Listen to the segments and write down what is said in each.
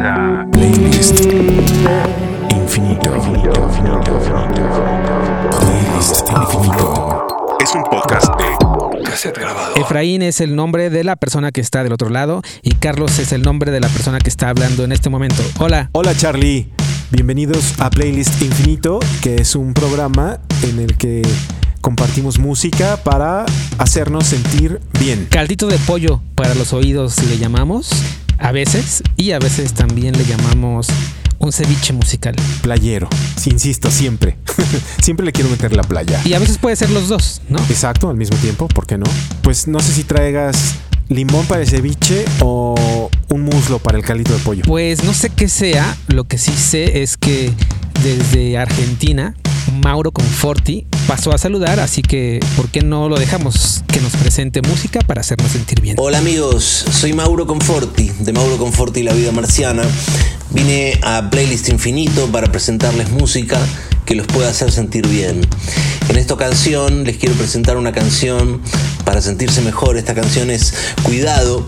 Playlist Infinito. Playlist Infinito. Es un podcast de cassette grabado. Efraín es el nombre de la persona que está del otro lado y Carlos es el nombre de la persona que está hablando en este momento. Hola. Hola Charlie, bienvenidos a Playlist Infinito, que es un programa en el que compartimos música para hacernos sentir bien. Caldito de pollo para los oídos le llamamos a veces y a veces también le llamamos un ceviche musical. Playero, sí, insisto, siempre. siempre le quiero meter la playa. Y a veces puede ser los dos, ¿no? Exacto, al mismo tiempo, ¿por qué no? Pues no sé si traigas limón para el ceviche o un muslo para el caldito de pollo. Pues no sé qué sea, lo que sí sé es que desde Argentina, Mauro Conforti pasó a saludar, así que ¿por qué no lo dejamos que nos presente música para hacernos sentir bien? Hola amigos, soy Mauro Conforti, de Mauro Conforti y la vida marciana. Vine a Playlist Infinito para presentarles música que los pueda hacer sentir bien. En esta ocasión les quiero presentar una canción para sentirse mejor. Esta canción es Cuidado.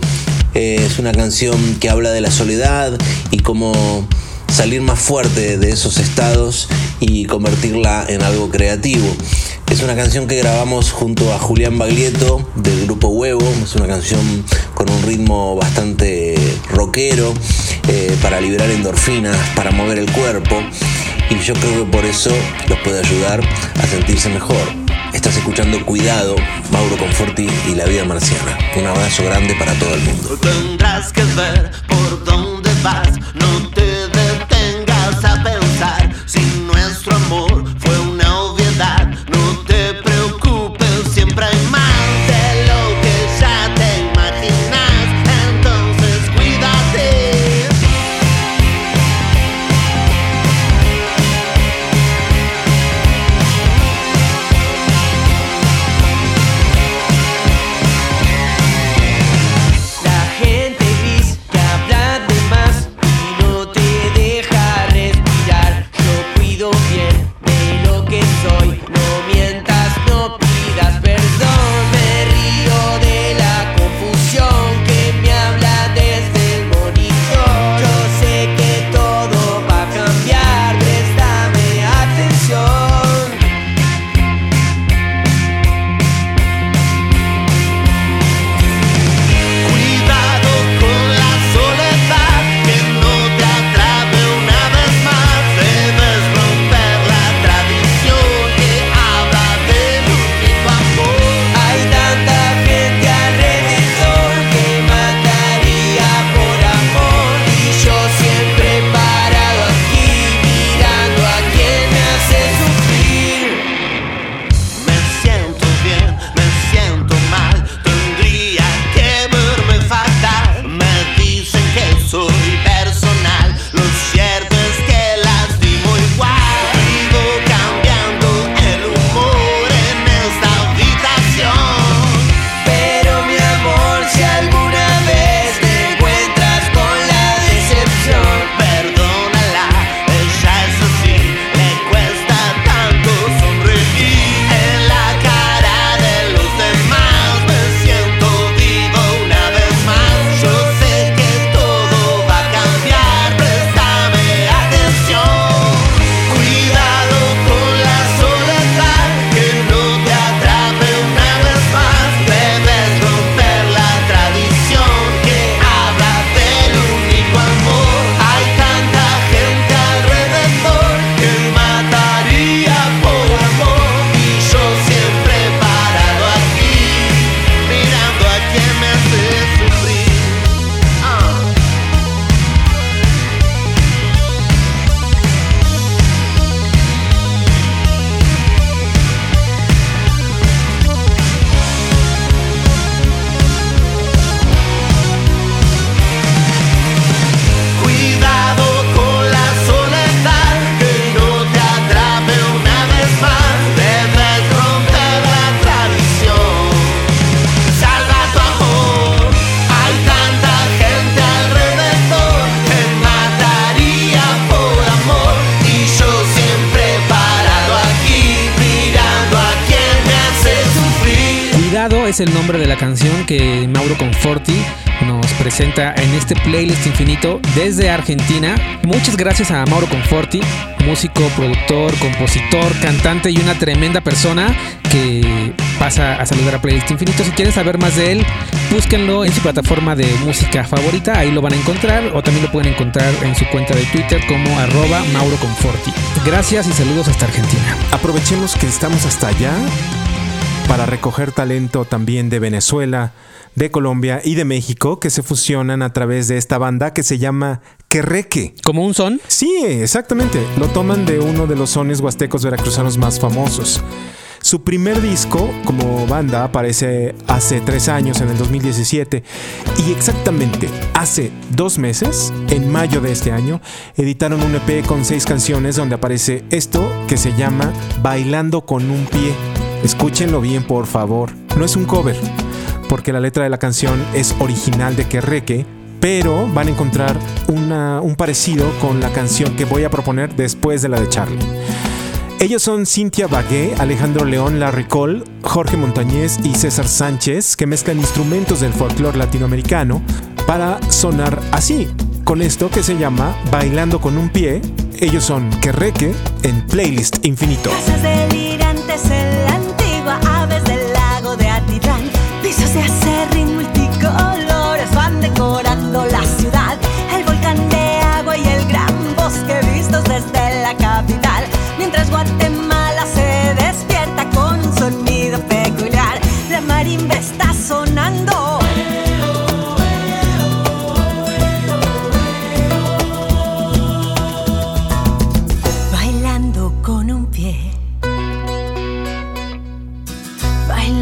Eh, es una canción que habla de la soledad y cómo salir más fuerte de esos estados y convertirla en algo creativo. Es una canción que grabamos junto a Julián Baglietto del grupo Huevo. Es una canción con un ritmo bastante rockero eh, para liberar endorfinas, para mover el cuerpo. Y yo creo que por eso los puede ayudar a sentirse mejor. Estás escuchando Cuidado, Mauro Conforti y la vida marciana. Un abrazo grande para todo el mundo. Es el nombre de la canción que Mauro Conforti nos presenta en este playlist infinito desde Argentina. Muchas gracias a Mauro Conforti, músico, productor, compositor, cantante y una tremenda persona que pasa a saludar a Playlist Infinito. Si quieren saber más de él, búsquenlo en su plataforma de música favorita, ahí lo van a encontrar o también lo pueden encontrar en su cuenta de Twitter como arroba Mauro Conforti. Gracias y saludos hasta Argentina. Aprovechemos que estamos hasta allá para recoger talento también de Venezuela, de Colombia y de México que se fusionan a través de esta banda que se llama Querreque. ¿Como un son? Sí, exactamente. Lo toman de uno de los sones huastecos veracruzanos más famosos. Su primer disco como banda aparece hace tres años, en el 2017, y exactamente hace dos meses, en mayo de este año, editaron un EP con seis canciones donde aparece esto que se llama Bailando con un pie. Escúchenlo bien, por favor. No es un cover, porque la letra de la canción es original de Querreque, pero van a encontrar una- un parecido con la canción que voy a proponer después de la de Charlie. Ellos son Cintia Bagué, Alejandro León, Larry Cole, Jorge Montañez y César Sánchez, que mezclan instrumentos del folclore latinoamericano para sonar así, con esto que se llama Bailando con un pie. Ellos son Querreque en Playlist Infinito. Antigua, aves del lago de Atitlán. Pisos de acerrín multicolores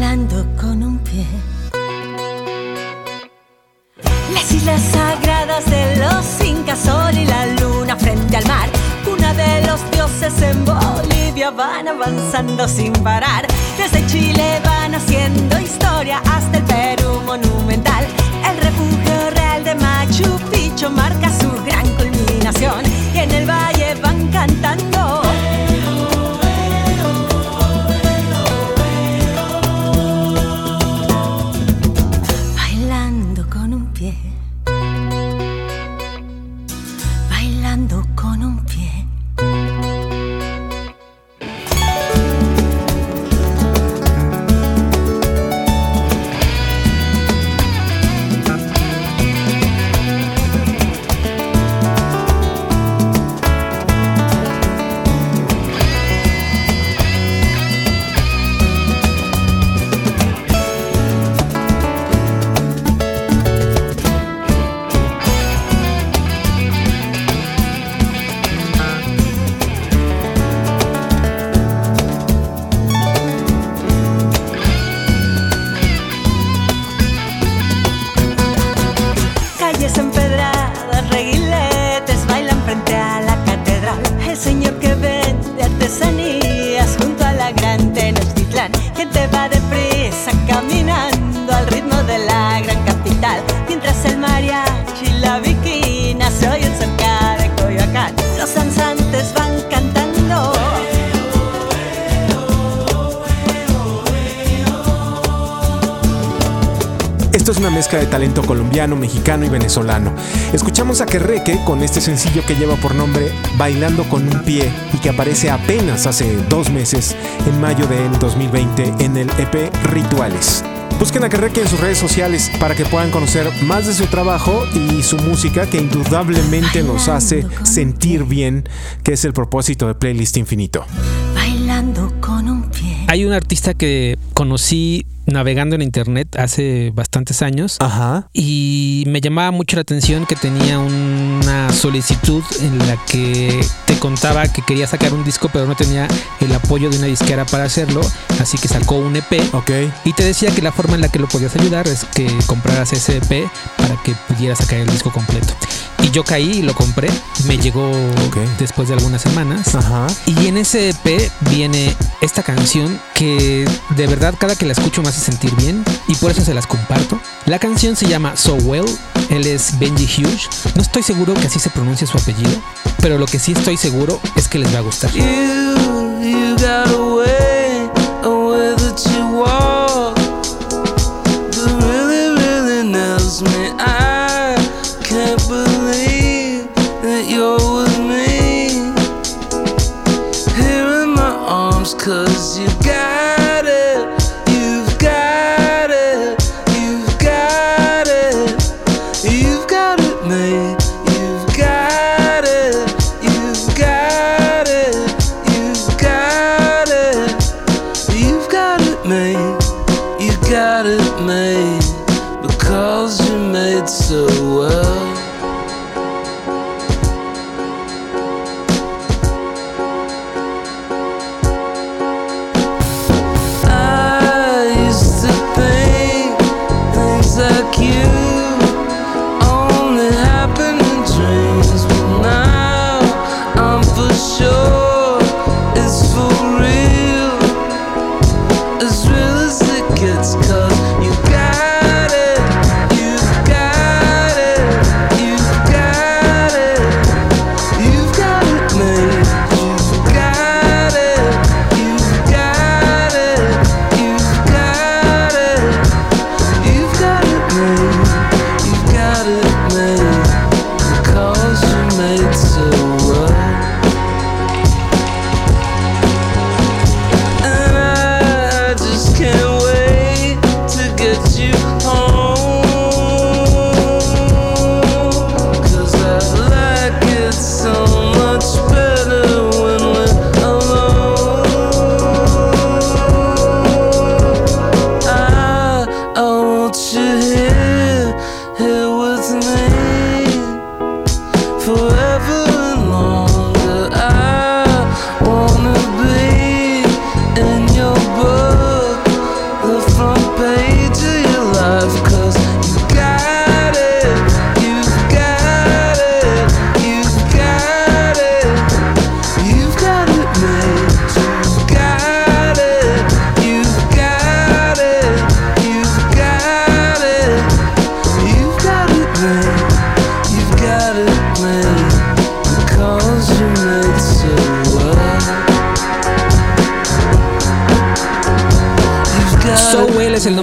Bailando con un pie. Las islas sagradas de los incas, sol y la luna frente al mar. Cuna de los dioses en Bolivia van avanzando sin parar. Desde Chile van haciendo historia hasta el Perú monumental. El refugio real de Machu Picchu marca Esto es una mezcla de talento colombiano, mexicano y venezolano. Escuchamos a Querreque con este sencillo que lleva por nombre Bailando con un pie y que aparece apenas hace dos meses, en mayo del 2020, en el EP Rituales. Busquen a Querreque en sus redes sociales para que puedan conocer más de su trabajo y su música que indudablemente nos hace sentir bien, que es el propósito de Playlist Infinito. Bailando con un pie. Hay un artista que conocí navegando en internet hace bastantes años Ajá. y me llamaba mucho la atención que tenía una solicitud en la que te contaba que quería sacar un disco pero no tenía el apoyo de una disquera para hacerlo, así que sacó un EP Ok. y te decía que la forma en la que lo podías ayudar es que compraras ese EP para que pudieras sacar el disco completo. Y yo caí y lo compré, me llegó Ok. después de algunas semanas. Ajá. Y en ese EP viene esta canción que de verdad cada que la escucho hace sentir bien y por eso se las comparto. La canción se llama So Well, él es Benji Hughes. No estoy seguro que así se pronuncie su apellido, pero lo que sí estoy seguro es que les va a gustar.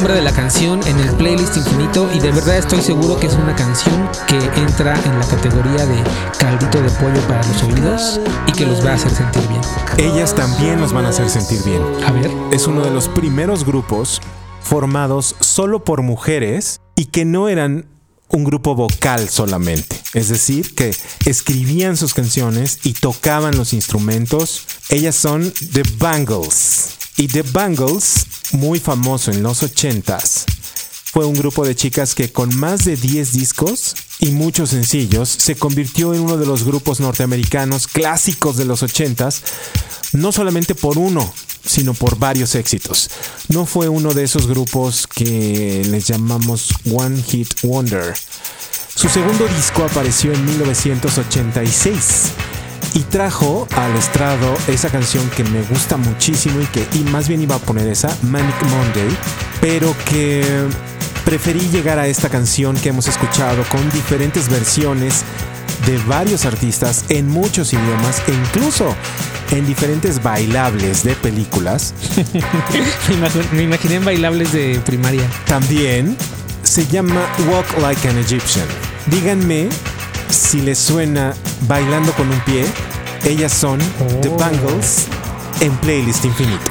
Nombre de la canción en el playlist infinito y de verdad estoy seguro que es una canción que entra en la categoría de caldito de pollo para los oídos y que los va a hacer sentir bien. Ellas también nos van a hacer sentir bien. A ver. Es uno de los primeros grupos formados solo por mujeres y que no eran un grupo vocal solamente. Es decir, que escribían sus canciones y tocaban los instrumentos. Ellas son The Bangles. Y The Bangles, muy famoso en los 80s, fue un grupo de chicas que con más de 10 discos y muchos sencillos se convirtió en uno de los grupos norteamericanos clásicos de los 80s, no solamente por uno, sino por varios éxitos. No fue uno de esos grupos que les llamamos One Hit Wonder. Su segundo disco apareció en 1986 y trajo al estrado esa canción que me gusta muchísimo y que y más bien iba a poner esa, Manic Monday, pero que preferí llegar a esta canción que hemos escuchado con diferentes versiones de varios artistas en muchos idiomas e incluso en diferentes bailables de películas. me, me imaginé en bailables de primaria. También se llama Walk Like an Egyptian. Díganme si les suena bailando con un pie. Ellas son The Bangles en playlist infinito.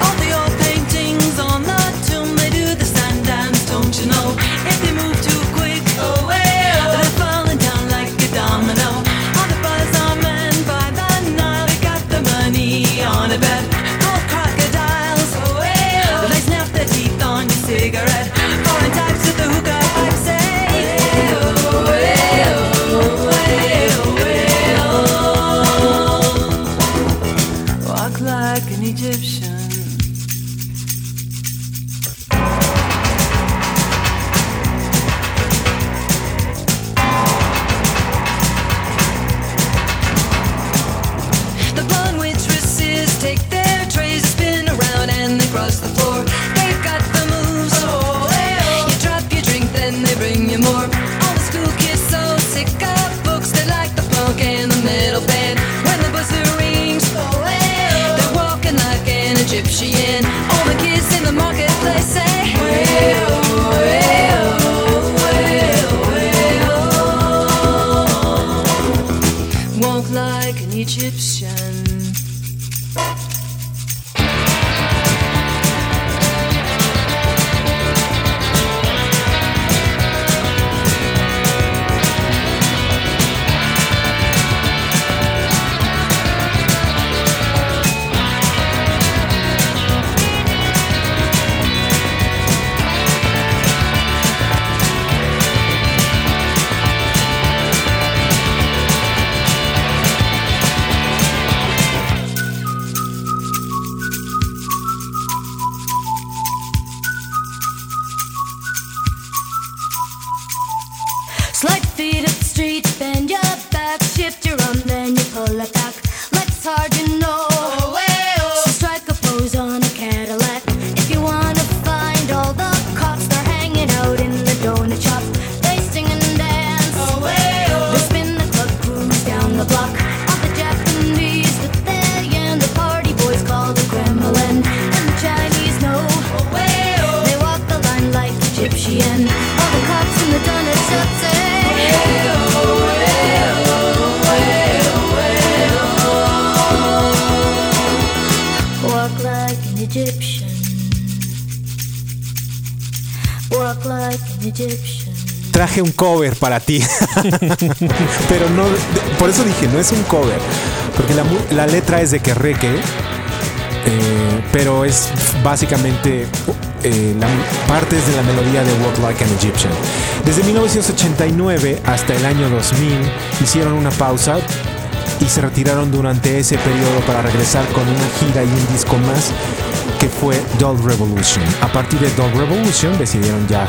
Egyptian. Traje un cover para ti. Pero no, por eso dije, no es un cover. Porque la, letra es de Kerreke. eh, pero es básicamente eh, la, partes de la melodía de Walk Like an Egyptian. Desde 1989 hasta el año 2000 hicieron una pausa y se retiraron durante ese periodo para regresar con una gira y un disco más que fue Doll Revolution. A partir de Doll Revolution decidieron ya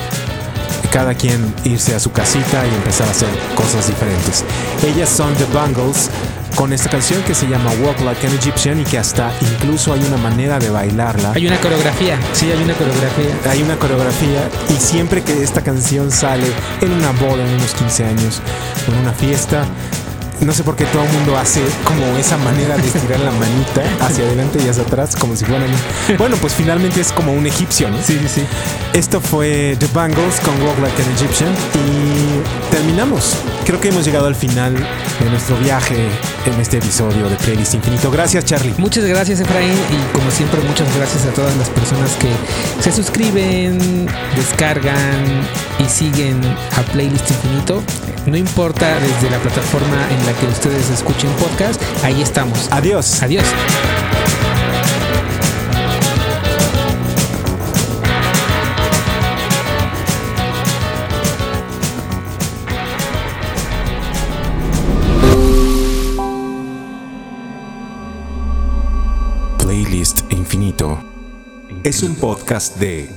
cada quien irse a su casita y empezar a hacer cosas diferentes. Ellas son The Bangles con esta canción que se llama Walk Like an Egyptian y que hasta incluso hay una manera de bailarla. Hay una coreografía, sí, hay una coreografía. Hay una coreografía y siempre que esta canción sale en una boda, en unos 15 años, en una fiesta, no sé por qué todo el mundo hace como esa manera de estirar la manita hacia adelante y hacia atrás, como si fueran. Bueno, pues finalmente es como un egipcio, ¿no? Sí, sí, sí. Esto fue The Bangles con Walk Like an Egyptian y terminamos. Creo que hemos llegado al final de nuestro viaje en este episodio de Playlist Infinito. Gracias, Charlie. Muchas gracias, Efraín. Y como siempre, muchas gracias a todas las personas que se suscriben, descargan y siguen a Playlist Infinito. No importa desde la plataforma en la que ustedes escuchen podcast, ahí estamos. Adiós. Adiós. Es un podcast de.